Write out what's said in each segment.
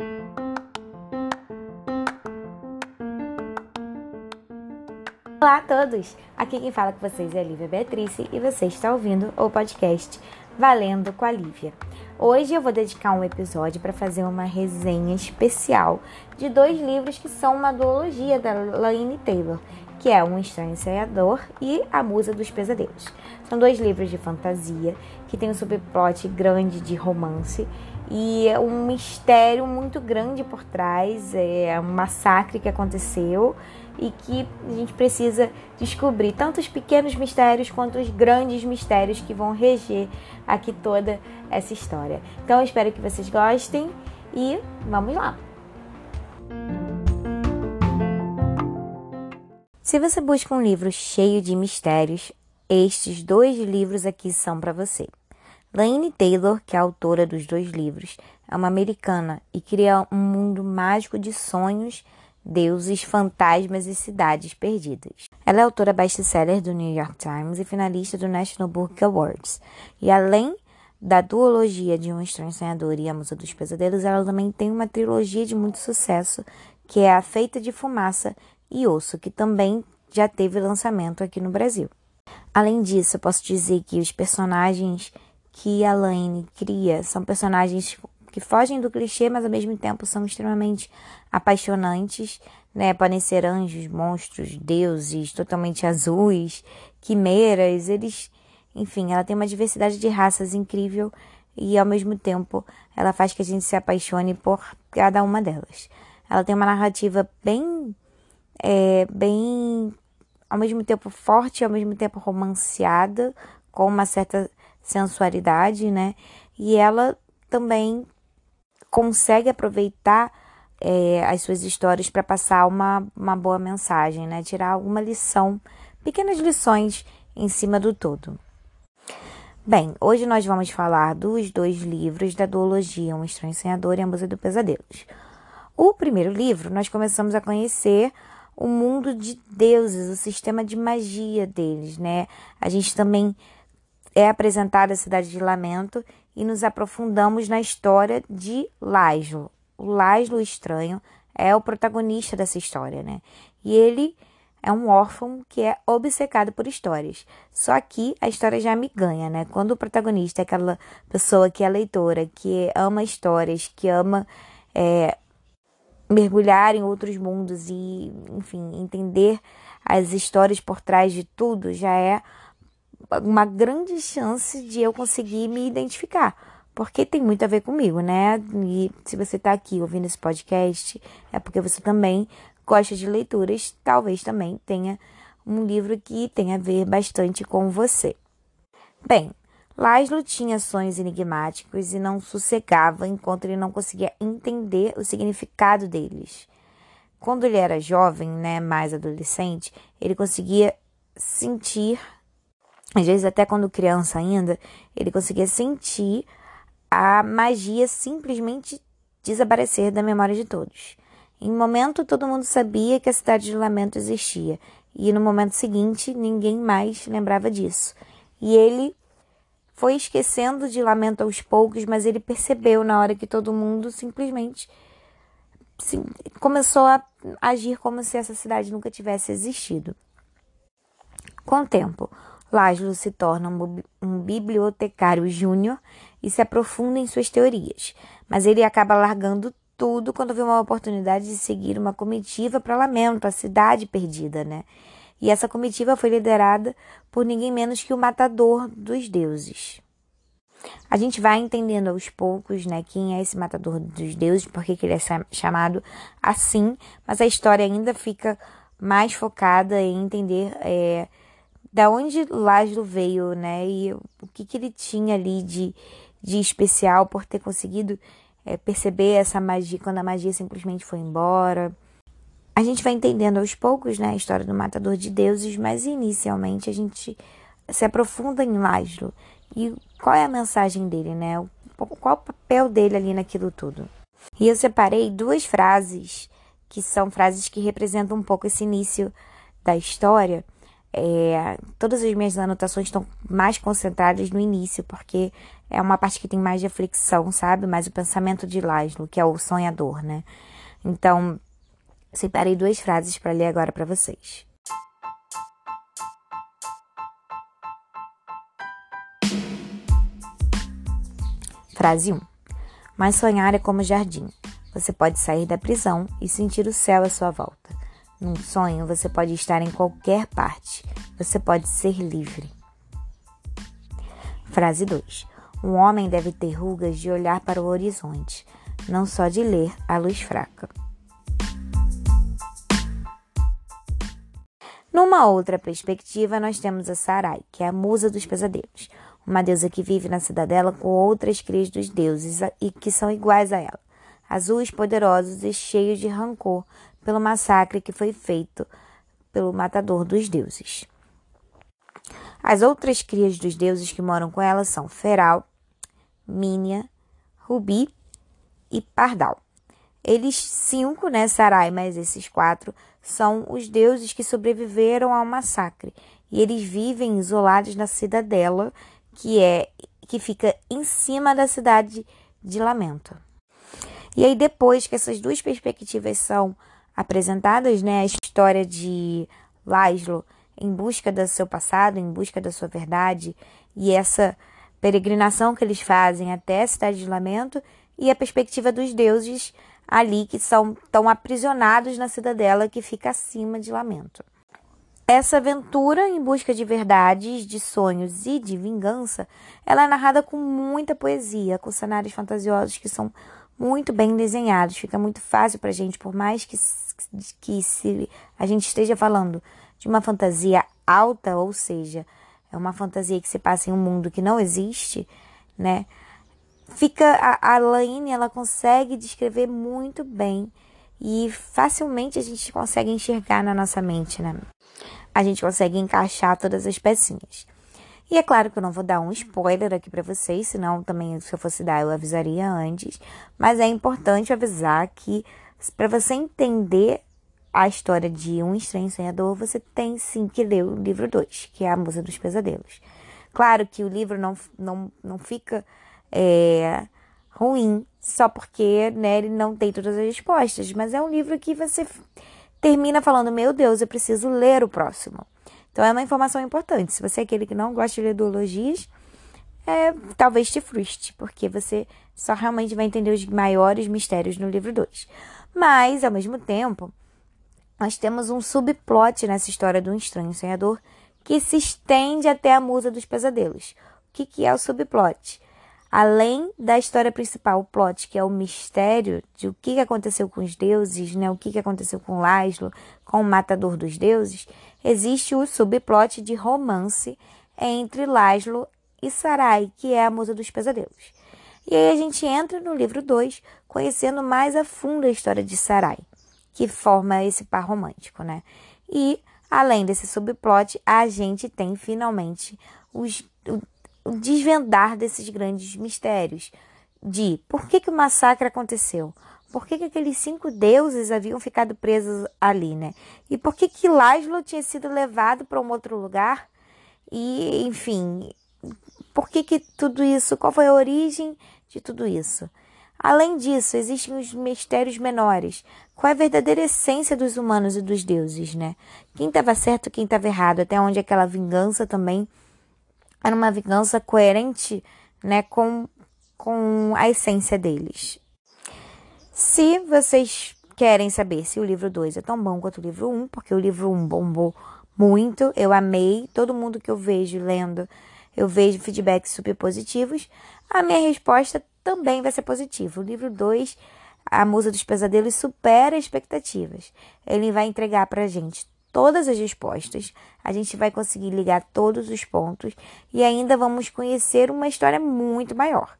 Olá a todos! Aqui quem fala com vocês é a Lívia Beatrice e você está ouvindo o podcast Valendo com a Lívia. Hoje eu vou dedicar um episódio para fazer uma resenha especial de dois livros que são uma duologia da Laine Taylor, que é Um Estranho Ensaiador e A Musa dos Pesadelos. São dois livros de fantasia que tem um subplot grande de romance e é um mistério muito grande por trás, é um massacre que aconteceu e que a gente precisa descobrir tanto os pequenos mistérios quanto os grandes mistérios que vão reger aqui toda essa história. Então espero que vocês gostem e vamos lá. Se você busca um livro cheio de mistérios, estes dois livros aqui são para você. Laine Taylor, que é autora dos dois livros, é uma americana e cria um mundo mágico de sonhos Deuses, Fantasmas e Cidades Perdidas. Ela é autora best-seller do New York Times e finalista do National Book Awards. E além da duologia de Um Estranho Sonhador e A Musa dos Pesadelos, ela também tem uma trilogia de muito sucesso, que é A Feita de Fumaça e Osso, que também já teve lançamento aqui no Brasil. Além disso, eu posso dizer que os personagens que a Laine cria são personagens que fogem do clichê, mas ao mesmo tempo são extremamente apaixonantes, né? Podem ser anjos, monstros, deuses, totalmente azuis, quimeras, eles, enfim, ela tem uma diversidade de raças incrível e ao mesmo tempo ela faz que a gente se apaixone por cada uma delas. Ela tem uma narrativa bem, é, bem, ao mesmo tempo forte, ao mesmo tempo romanceada, com uma certa sensualidade, né? E ela também consegue aproveitar é, as suas histórias para passar uma, uma boa mensagem, né? Tirar alguma lição, pequenas lições em cima do todo. Bem, hoje nós vamos falar dos dois livros da duologia Um Estranho Sonhador e A Musa do Pesadelos. O primeiro livro, nós começamos a conhecer o mundo de deuses, o sistema de magia deles, né? A gente também é apresentada a cidade de Lamento e nos aprofundamos na história de Laszlo. O Laszlo Estranho é o protagonista dessa história, né? E ele é um órfão que é obcecado por histórias. Só que a história já me ganha, né? Quando o protagonista é aquela pessoa que é leitora, que ama histórias, que ama é, mergulhar em outros mundos e, enfim, entender as histórias por trás de tudo, já é uma grande chance de eu conseguir me identificar. Porque tem muito a ver comigo, né? E se você está aqui ouvindo esse podcast, é porque você também gosta de leituras, talvez também tenha um livro que tenha a ver bastante com você. Bem, Laszlo tinha sonhos enigmáticos e não sossegava enquanto ele não conseguia entender o significado deles. Quando ele era jovem, né, mais adolescente, ele conseguia sentir às vezes até quando criança ainda, ele conseguia sentir a magia simplesmente desaparecer da memória de todos. Em um momento, todo mundo sabia que a cidade de Lamento existia, e no momento seguinte, ninguém mais lembrava disso. E ele foi esquecendo de Lamento aos poucos, mas ele percebeu na hora que todo mundo simplesmente sim, começou a agir como se essa cidade nunca tivesse existido. Com o tempo, Laszlo se torna um bibliotecário júnior e se aprofunda em suas teorias, mas ele acaba largando tudo quando vê uma oportunidade de seguir uma comitiva para Lamento, a cidade perdida, né? E essa comitiva foi liderada por ninguém menos que o matador dos deuses. A gente vai entendendo aos poucos, né, quem é esse matador dos deuses, por que ele é chamado assim, mas a história ainda fica mais focada em entender é, da onde Laszlo veio, né? E o que, que ele tinha ali de, de especial por ter conseguido é, perceber essa magia quando a magia simplesmente foi embora. A gente vai entendendo aos poucos, né, a história do matador de deuses, mas inicialmente a gente se aprofunda em Laszlo. E qual é a mensagem dele, né? Qual o papel dele ali naquilo tudo? E eu separei duas frases que são frases que representam um pouco esse início da história é, todas as minhas anotações estão mais concentradas no início, porque é uma parte que tem mais de aflição, sabe? Mais o pensamento de Laszlo, que é o sonhador, né? Então, separei duas frases para ler agora para vocês. Frase 1. Mas sonhar é como jardim. Você pode sair da prisão e sentir o céu à sua volta. Num sonho, você pode estar em qualquer parte. Você pode ser livre. Frase 2. Um homem deve ter rugas de olhar para o horizonte, não só de ler a luz fraca. Numa outra perspectiva, nós temos a Sarai, que é a musa dos pesadelos, uma deusa que vive na cidadela com outras crias dos deuses e que são iguais a ela, azuis, poderosos e cheios de rancor pelo massacre que foi feito pelo matador dos deuses. As outras crias dos deuses que moram com ela são Feral, Mínia, Rubi e Pardal. Eles cinco, né, Sarai, mas esses quatro são os deuses que sobreviveram ao massacre. E eles vivem isolados na cidadela, que é que fica em cima da cidade de Lamento. E aí depois que essas duas perspectivas são apresentadas, né, a história de Laszlo em busca do seu passado, em busca da sua verdade, e essa peregrinação que eles fazem até a cidade de Lamento, e a perspectiva dos deuses ali que são tão aprisionados na cidadela que fica acima de Lamento. Essa aventura em busca de verdades, de sonhos e de vingança, ela é narrada com muita poesia, com cenários fantasiosos que são muito bem desenhados. Fica muito fácil para gente, por mais que, que se a gente esteja falando de uma fantasia alta, ou seja, é uma fantasia que se passa em um mundo que não existe, né? Fica a, a Laine, ela consegue descrever muito bem e facilmente a gente consegue enxergar na nossa mente, né? A gente consegue encaixar todas as pecinhas. E é claro que eu não vou dar um spoiler aqui para vocês, senão também se eu fosse dar eu avisaria antes, mas é importante avisar que para você entender a história de um estranho sonhador, você tem sim que ler o livro 2, que é a Musa dos Pesadelos. Claro que o livro não, não, não fica é, ruim só porque né, ele não tem todas as respostas, mas é um livro que você termina falando: Meu Deus, eu preciso ler o próximo. Então é uma informação importante. Se você é aquele que não gosta de ler duologias, é, talvez te frustre, porque você só realmente vai entender os maiores mistérios no livro 2. Mas, ao mesmo tempo, nós temos um subplot nessa história do estranho sonhador que se estende até a musa dos pesadelos. O que, que é o subplot? Além da história principal, o plot, que é o mistério de o que aconteceu com os deuses, né? o que aconteceu com Laszlo, com o matador dos deuses, existe o subplot de romance entre Laszlo e Sarai, que é a musa dos pesadelos. E aí a gente entra no livro 2, conhecendo mais a fundo a história de Sarai que forma esse par romântico, né? E além desse subplot, a gente tem finalmente os, o, o desvendar desses grandes mistérios de por que, que o massacre aconteceu, por que, que aqueles cinco deuses haviam ficado presos ali, né? E por que que Laszlo tinha sido levado para um outro lugar? E, enfim, por que que tudo isso, qual foi a origem de tudo isso? Além disso, existem os mistérios menores. Qual é a verdadeira essência dos humanos e dos deuses, né? Quem estava certo, quem estava errado, até onde aquela vingança também era uma vingança coerente, né, com, com a essência deles. Se vocês querem saber se o livro 2 é tão bom quanto o livro 1, um, porque o livro 1 um bombou muito, eu amei, todo mundo que eu vejo lendo, eu vejo feedbacks super positivos, a minha resposta também vai ser positivo. O livro 2, A Musa dos Pesadelos, supera expectativas. Ele vai entregar para a gente todas as respostas, a gente vai conseguir ligar todos os pontos e ainda vamos conhecer uma história muito maior,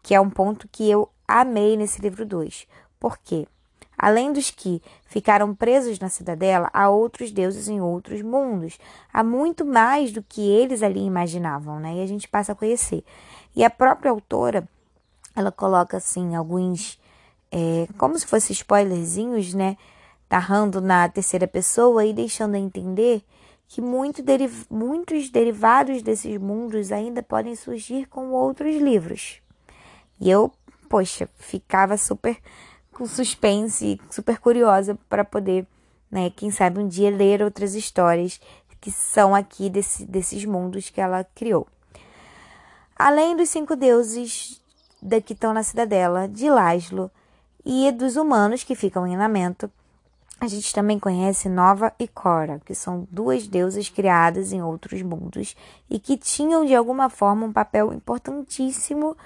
que é um ponto que eu amei nesse livro 2. Por quê? Além dos que ficaram presos na cidadela, há outros deuses em outros mundos. Há muito mais do que eles ali imaginavam, né? E a gente passa a conhecer. E a própria autora ela coloca assim alguns é, como se fossem spoilerzinhos, né? Narrando na terceira pessoa e deixando a entender que muito deriv muitos derivados desses mundos ainda podem surgir com outros livros. E eu, poxa, ficava super com suspense, super curiosa para poder, né, quem sabe um dia ler outras histórias que são aqui desse, desses mundos que ela criou. Além dos cinco deuses que estão na cidadela, de Laszlo e dos humanos que ficam em lamento, a gente também conhece Nova e Cora, que são duas deusas criadas em outros mundos e que tinham de alguma forma um papel importantíssimo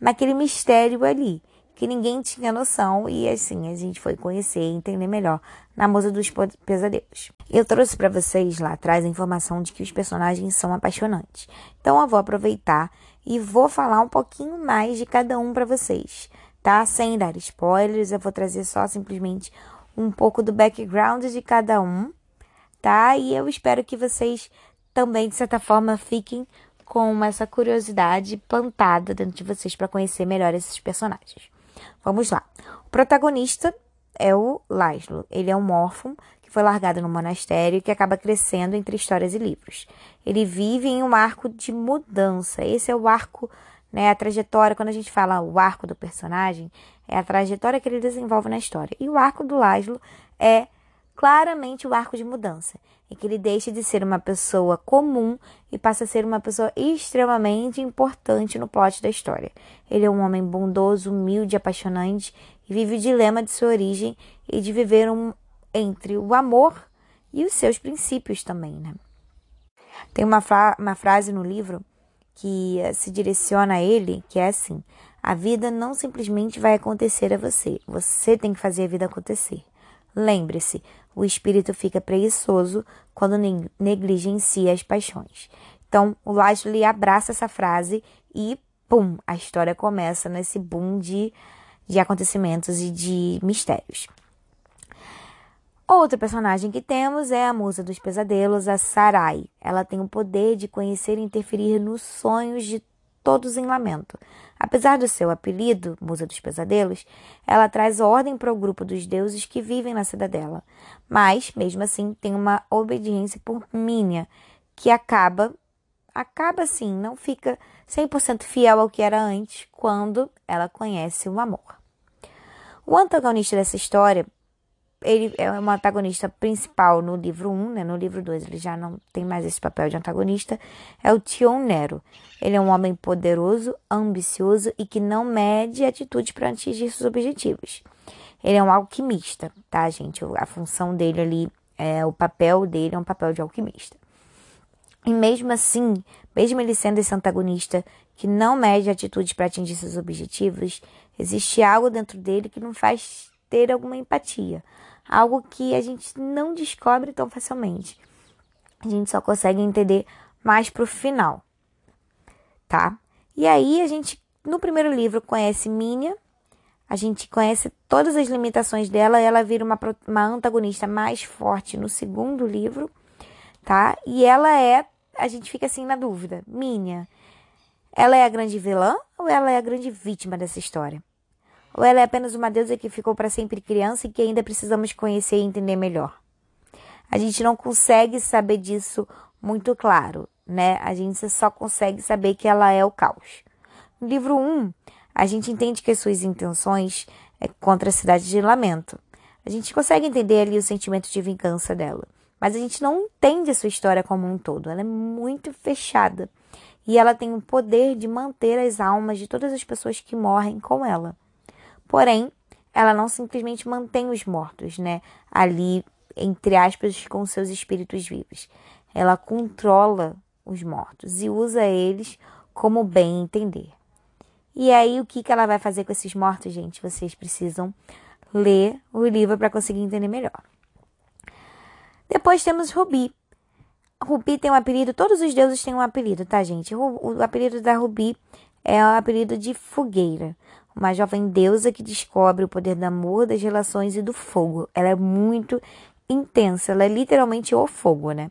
naquele mistério ali, que ninguém tinha noção e assim a gente foi conhecer e entender melhor na Musa dos Pesadelos. Eu trouxe para vocês lá atrás a informação de que os personagens são apaixonantes. Então eu vou aproveitar e vou falar um pouquinho mais de cada um para vocês, tá? Sem dar spoilers, eu vou trazer só simplesmente um pouco do background de cada um, tá? E eu espero que vocês também, de certa forma, fiquem com essa curiosidade plantada dentro de vocês para conhecer melhor esses personagens. Vamos lá. O protagonista é o Laszlo. Ele é um órfão foi largado no monastério que acaba crescendo entre histórias e livros. Ele vive em um arco de mudança. Esse é o arco, né, a trajetória, quando a gente fala o arco do personagem, é a trajetória que ele desenvolve na história. E o arco do Laszlo é claramente o arco de mudança, em que ele deixa de ser uma pessoa comum e passa a ser uma pessoa extremamente importante no plot da história. Ele é um homem bondoso, humilde, apaixonante e vive o dilema de sua origem e de viver um, entre o amor e os seus princípios também, né? Tem uma, fra uma frase no livro que se direciona a ele, que é assim: a vida não simplesmente vai acontecer a você, você tem que fazer a vida acontecer. Lembre-se, o espírito fica preguiçoso quando negligencia as paixões. Então, o Lashley abraça essa frase e, pum, a história começa nesse boom de, de acontecimentos e de mistérios. Outra personagem que temos é a musa dos pesadelos, a Sarai. Ela tem o poder de conhecer e interferir nos sonhos de todos em lamento. Apesar do seu apelido, Musa dos Pesadelos, ela traz ordem para o grupo dos deuses que vivem na cidadela. Mas, mesmo assim, tem uma obediência por Mínia, que acaba, acaba assim, não fica 100% fiel ao que era antes, quando ela conhece o amor. O antagonista dessa história ele é um antagonista principal no livro 1, né? No livro 2 ele já não tem mais esse papel de antagonista, é o Tion Nero. Ele é um homem poderoso, ambicioso e que não mede atitude para atingir seus objetivos. Ele é um alquimista, tá, gente? A função dele ali, é, o papel dele é um papel de alquimista. E mesmo assim, mesmo ele sendo esse antagonista que não mede atitudes para atingir seus objetivos, existe algo dentro dele que não faz ter alguma empatia algo que a gente não descobre tão facilmente. A gente só consegue entender mais pro final, tá? E aí a gente, no primeiro livro, conhece Minha, a gente conhece todas as limitações dela ela vira uma, uma antagonista mais forte no segundo livro, tá? E ela é, a gente fica assim na dúvida, Minha, ela é a grande vilã ou ela é a grande vítima dessa história? Ou ela é apenas uma deusa que ficou para sempre criança e que ainda precisamos conhecer e entender melhor? A gente não consegue saber disso muito claro, né? A gente só consegue saber que ela é o caos. No livro 1, a gente entende que as suas intenções é contra a cidade de Lamento. A gente consegue entender ali o sentimento de vingança dela. Mas a gente não entende a sua história como um todo. Ela é muito fechada. E ela tem o poder de manter as almas de todas as pessoas que morrem com ela. Porém, ela não simplesmente mantém os mortos, né? Ali, entre aspas, com seus espíritos vivos. Ela controla os mortos e usa eles como bem entender. E aí, o que, que ela vai fazer com esses mortos, gente? Vocês precisam ler o livro para conseguir entender melhor. Depois temos Rubi. Rubi tem um apelido, todos os deuses têm um apelido, tá, gente? O, apelido da Rubi é o apelido de fogueira uma jovem deusa que descobre o poder do amor, das relações e do fogo. Ela é muito intensa, ela é literalmente o fogo, né?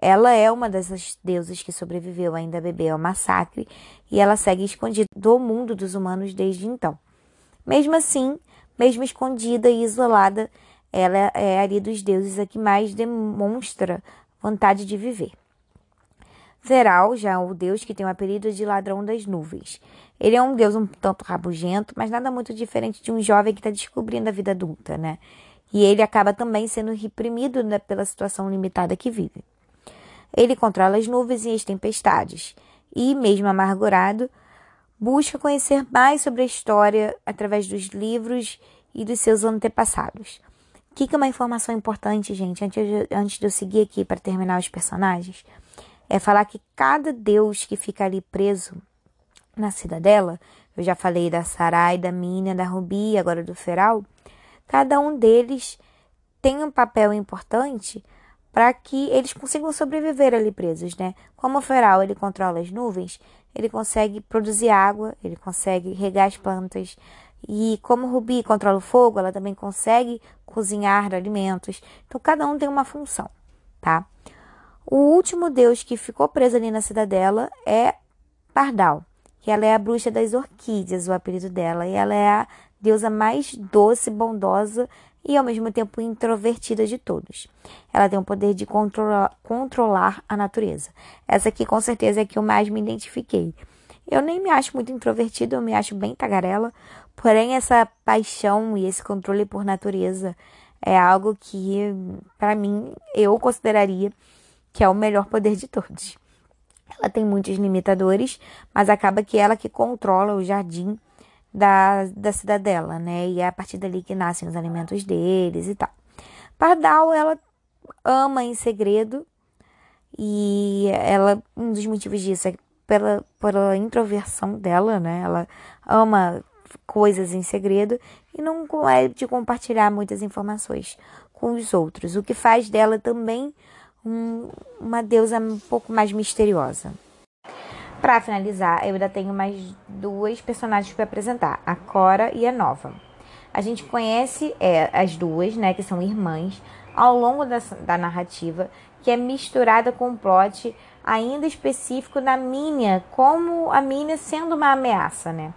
Ela é uma dessas deusas que sobreviveu ainda bebê ao massacre e ela segue escondida do mundo dos humanos desde então. Mesmo assim, mesmo escondida e isolada, ela é ali dos deuses a que mais demonstra vontade de viver. Veral já é o deus que tem o apelido de ladrão das nuvens. Ele é um deus um tanto rabugento, mas nada muito diferente de um jovem que está descobrindo a vida adulta, né? E ele acaba também sendo reprimido né, pela situação limitada que vive. Ele controla as nuvens e as tempestades, e, mesmo amargurado, busca conhecer mais sobre a história através dos livros e dos seus antepassados. O que, que é uma informação importante, gente, antes de, antes de eu seguir aqui para terminar os personagens? É falar que cada deus que fica ali preso na cidadela, eu já falei da Sarai, da Mina, da Rubi, agora do Feral, cada um deles tem um papel importante para que eles consigam sobreviver ali presos, né? Como o Feral ele controla as nuvens, ele consegue produzir água, ele consegue regar as plantas. E como o Rubi controla o fogo, ela também consegue cozinhar alimentos. Então cada um tem uma função, tá? O último deus que ficou preso ali na cidadela é Pardal, ela é a bruxa das orquídeas, o apelido dela, e ela é a deusa mais doce, bondosa e ao mesmo tempo introvertida de todos. Ela tem o poder de controlar, controlar a natureza. Essa aqui com certeza é que eu mais me identifiquei. Eu nem me acho muito introvertida, eu me acho bem tagarela, porém essa paixão e esse controle por natureza é algo que, para mim, eu consideraria que é o melhor poder de todos. Ela tem muitos limitadores, mas acaba que ela que controla o jardim da, da cidadela, né? E é a partir dali que nascem os alimentos deles e tal. Pardal, ela ama em segredo e ela, um dos motivos disso é pela, pela introversão dela, né? Ela ama coisas em segredo e não é de compartilhar muitas informações com os outros, o que faz dela também um, uma deusa um pouco mais misteriosa. Para finalizar, eu ainda tenho mais duas personagens para apresentar, a Cora e a Nova. A gente conhece é, as duas, né, que são irmãs, ao longo da, da narrativa, que é misturada com um plot ainda específico da Minha, como a Minha sendo uma ameaça, né?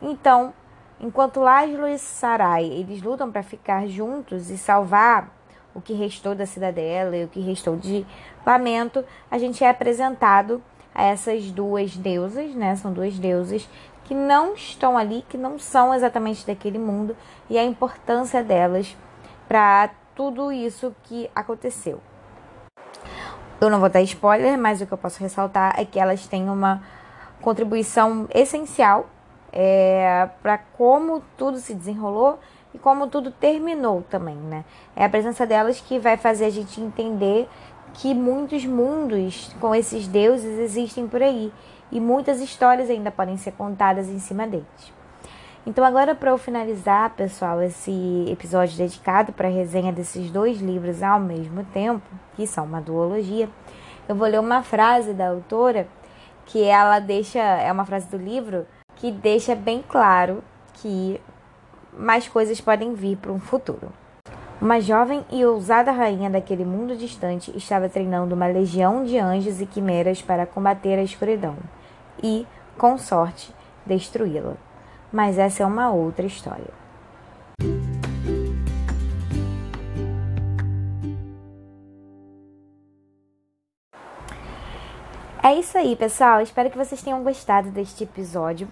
Então, enquanto Laszlo e Sarai eles lutam para ficar juntos e salvar o que restou da cidadela e o que restou de Lamento, a gente é apresentado a essas duas deusas, né? São duas deusas que não estão ali, que não são exatamente daquele mundo e a importância delas para tudo isso que aconteceu. Eu não vou dar spoiler, mas o que eu posso ressaltar é que elas têm uma contribuição essencial é, para como tudo se desenrolou e como tudo terminou também, né? É a presença delas que vai fazer a gente entender que muitos mundos com esses deuses existem por aí e muitas histórias ainda podem ser contadas em cima deles. Então, agora para eu finalizar, pessoal, esse episódio dedicado para a resenha desses dois livros ao mesmo tempo, que são uma duologia, eu vou ler uma frase da autora que ela deixa, é uma frase do livro que deixa bem claro que mais coisas podem vir para um futuro. Uma jovem e ousada rainha daquele mundo distante estava treinando uma legião de anjos e quimeras para combater a escuridão e, com sorte, destruí-la. Mas essa é uma outra história. É isso aí, pessoal. Espero que vocês tenham gostado deste episódio.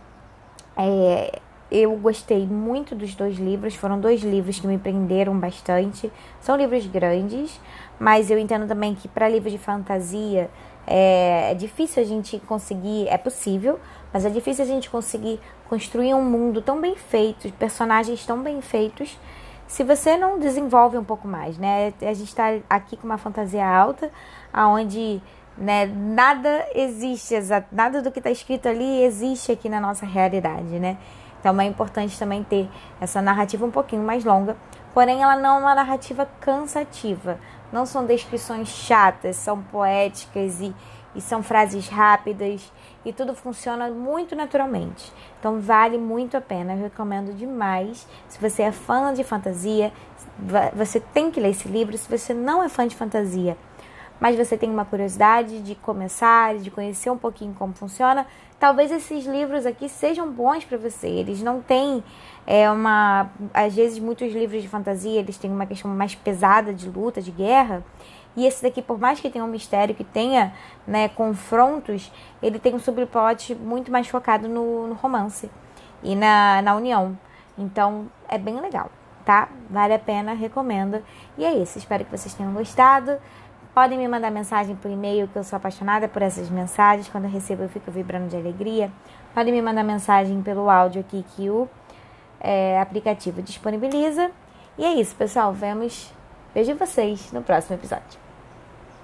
É, eu gostei muito dos dois livros, foram dois livros que me prenderam bastante. São livros grandes, mas eu entendo também que para livros de fantasia é, é, difícil a gente conseguir, é possível, mas é difícil a gente conseguir construir um mundo tão bem feito, personagens tão bem feitos, se você não desenvolve um pouco mais, né? A gente está aqui com uma fantasia alta, aonde né, nada existe, nada do que está escrito ali existe aqui na nossa realidade, né? Então é importante também ter essa narrativa um pouquinho mais longa, porém ela não é uma narrativa cansativa. Não são descrições chatas, são poéticas e, e são frases rápidas e tudo funciona muito naturalmente. Então vale muito a pena, eu recomendo demais. Se você é fã de fantasia, você tem que ler esse livro. Se você não é fã de fantasia, mas você tem uma curiosidade de começar, de conhecer um pouquinho como funciona, talvez esses livros aqui sejam bons para você. Eles não têm é, uma. Às vezes, muitos livros de fantasia eles têm uma questão mais pesada de luta, de guerra. E esse daqui, por mais que tenha um mistério, que tenha né, confrontos, ele tem um subplot muito mais focado no, no romance e na, na união. Então, é bem legal, tá? Vale a pena, recomendo. E é isso, espero que vocês tenham gostado. Podem me mandar mensagem por e-mail, que eu sou apaixonada por essas mensagens. Quando eu recebo, eu fico vibrando de alegria. Podem me mandar mensagem pelo áudio aqui que o é, aplicativo disponibiliza. E é isso, pessoal. Vemos. Vejo vocês no próximo episódio.